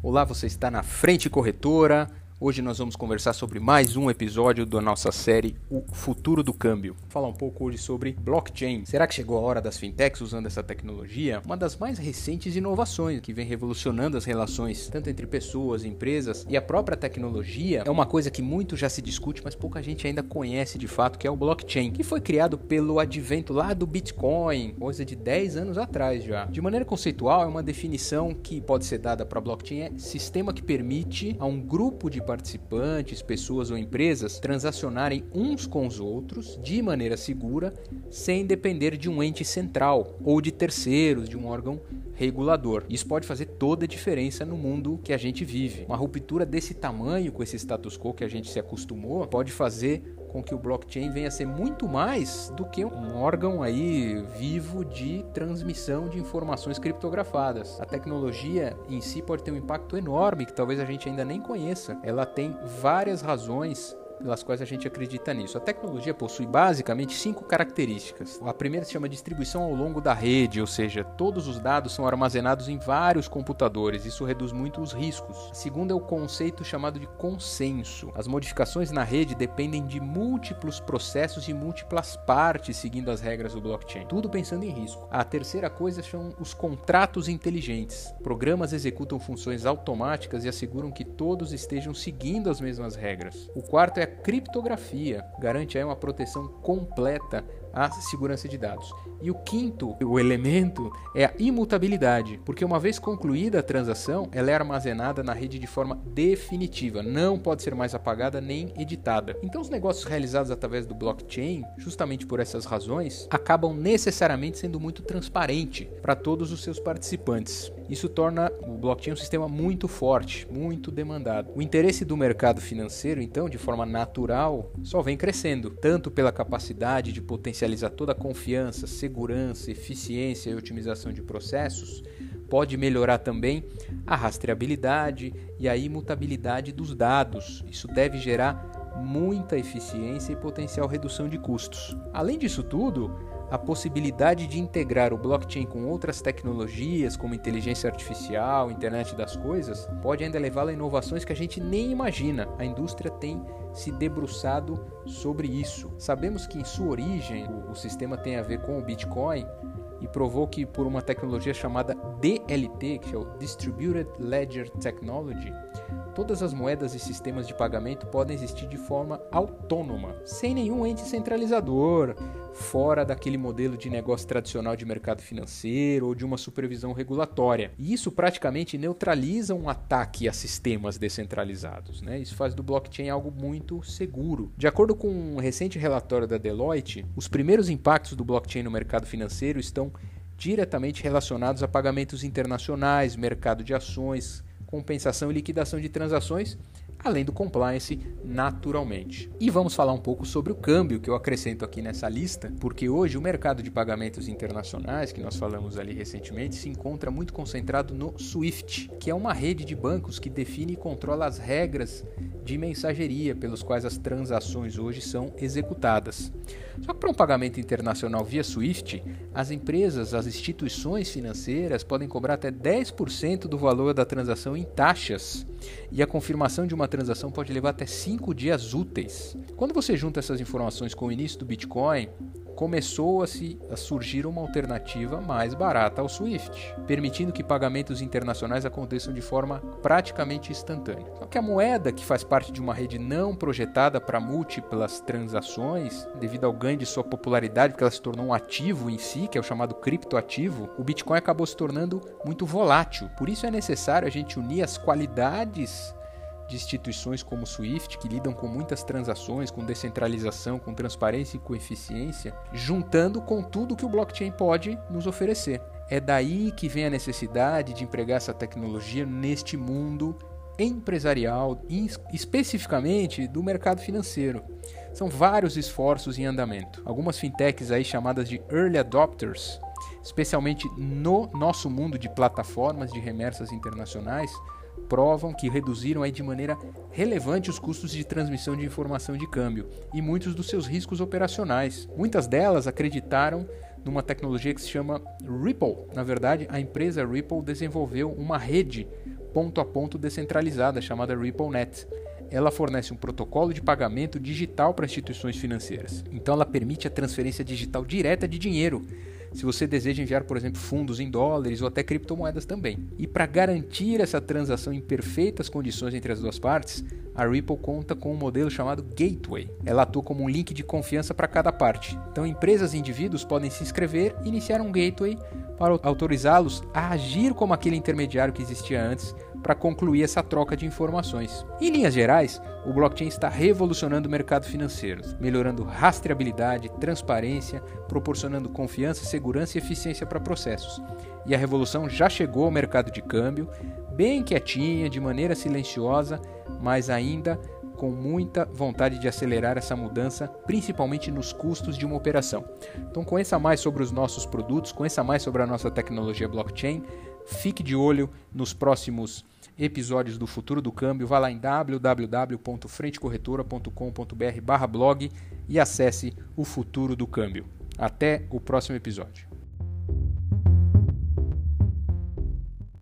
Olá, você está na Frente Corretora. Hoje nós vamos conversar sobre mais um episódio da nossa série O Futuro do Câmbio. Falar um pouco hoje sobre blockchain. Será que chegou a hora das fintechs usando essa tecnologia? Uma das mais recentes inovações que vem revolucionando as relações tanto entre pessoas, empresas e a própria tecnologia é uma coisa que muito já se discute, mas pouca gente ainda conhece de fato, que é o blockchain, que foi criado pelo advento lá do Bitcoin, coisa de 10 anos atrás já. De maneira conceitual, é uma definição que pode ser dada para blockchain é sistema que permite a um grupo de participantes, pessoas ou empresas transacionarem uns com os outros de maneira segura, sem depender de um ente central ou de terceiros, de um órgão regulador. Isso pode fazer toda a diferença no mundo que a gente vive. Uma ruptura desse tamanho com esse status quo que a gente se acostumou pode fazer com que o blockchain venha a ser muito mais do que um órgão aí vivo de transmissão de informações criptografadas. A tecnologia em si pode ter um impacto enorme que talvez a gente ainda nem conheça. Ela tem várias razões pelas quais a gente acredita nisso. A tecnologia possui basicamente cinco características. A primeira se chama distribuição ao longo da rede, ou seja, todos os dados são armazenados em vários computadores. Isso reduz muito os riscos. A segunda é o conceito chamado de consenso. As modificações na rede dependem de múltiplos processos e múltiplas partes seguindo as regras do blockchain. Tudo pensando em risco. A terceira coisa são os contratos inteligentes. Programas executam funções automáticas e asseguram que todos estejam seguindo as mesmas regras. O quarto é criptografia, garante aí uma proteção completa à segurança de dados. E o quinto, o elemento, é a imutabilidade, porque uma vez concluída a transação, ela é armazenada na rede de forma definitiva, não pode ser mais apagada nem editada. Então, os negócios realizados através do blockchain, justamente por essas razões, acabam necessariamente sendo muito transparente para todos os seus participantes. Isso torna o blockchain um sistema muito forte, muito demandado. O interesse do mercado financeiro, então, de forma natural, só vem crescendo, tanto pela capacidade de potencializar toda a confiança, segurança, eficiência e otimização de processos, pode melhorar também a rastreabilidade e a imutabilidade dos dados. Isso deve gerar muita eficiência e potencial redução de custos. Além disso tudo, a possibilidade de integrar o blockchain com outras tecnologias, como inteligência artificial, internet das coisas, pode ainda levá-lo a inovações que a gente nem imagina. A indústria tem se debruçado sobre isso. Sabemos que em sua origem o sistema tem a ver com o Bitcoin e provou que por uma tecnologia chamada DLT, que é o Distributed Ledger Technology, todas as moedas e sistemas de pagamento podem existir de forma autônoma, sem nenhum ente centralizador, fora daquele modelo de negócio tradicional de mercado financeiro ou de uma supervisão regulatória. E isso praticamente neutraliza um ataque a sistemas descentralizados. Né? Isso faz do blockchain algo muito seguro. De acordo com um recente relatório da Deloitte, os primeiros impactos do blockchain no mercado financeiro estão diretamente relacionados a pagamentos internacionais, mercado de ações, compensação e liquidação de transações, além do compliance, naturalmente. E vamos falar um pouco sobre o câmbio que eu acrescento aqui nessa lista, porque hoje o mercado de pagamentos internacionais, que nós falamos ali recentemente, se encontra muito concentrado no SWIFT, que é uma rede de bancos que define e controla as regras de mensageria pelos quais as transações hoje são executadas. Só que para um pagamento internacional via SWIFT, as empresas, as instituições financeiras podem cobrar até 10% do valor da transação em taxas, e a confirmação de uma transação pode levar até 5 dias úteis. Quando você junta essas informações com o início do Bitcoin, começou a, se, a surgir uma alternativa mais barata ao SWIFT, permitindo que pagamentos internacionais aconteçam de forma praticamente instantânea. Só que a moeda, que faz parte de uma rede não projetada para múltiplas transações, devido ao ganho de sua popularidade, porque ela se tornou um ativo em si, que é o chamado criptoativo, o Bitcoin acabou se tornando muito volátil. Por isso é necessário a gente unir as qualidades de instituições como o SWIFT, que lidam com muitas transações, com descentralização, com transparência e com eficiência, juntando com tudo que o blockchain pode nos oferecer. É daí que vem a necessidade de empregar essa tecnologia neste mundo empresarial, especificamente do mercado financeiro. São vários esforços em andamento. Algumas fintechs aí chamadas de early adopters, especialmente no nosso mundo de plataformas de remessas internacionais, provam que reduziram aí de maneira relevante os custos de transmissão de informação de câmbio e muitos dos seus riscos operacionais. Muitas delas acreditaram numa tecnologia que se chama Ripple. Na verdade, a empresa Ripple desenvolveu uma rede ponto a ponto descentralizada chamada RippleNet. Ela fornece um protocolo de pagamento digital para instituições financeiras. Então ela permite a transferência digital direta de dinheiro, se você deseja enviar, por exemplo, fundos em dólares ou até criptomoedas também. E para garantir essa transação em perfeitas condições entre as duas partes, a Ripple conta com um modelo chamado Gateway. Ela atua como um link de confiança para cada parte. Então, empresas e indivíduos podem se inscrever e iniciar um gateway para autorizá-los a agir como aquele intermediário que existia antes para concluir essa troca de informações. Em linhas gerais, o blockchain está revolucionando o mercado financeiro, melhorando rastreabilidade, transparência, proporcionando confiança, segurança e eficiência para processos. E a revolução já chegou ao mercado de câmbio, bem quietinha, de maneira silenciosa, mas ainda com muita vontade de acelerar essa mudança, principalmente nos custos de uma operação. Então conheça mais sobre os nossos produtos, conheça mais sobre a nossa tecnologia blockchain, fique de olho nos próximos episódios do Futuro do Câmbio, vá lá em www.frentecorretora.com.br/blog e acesse o Futuro do Câmbio. Até o próximo episódio.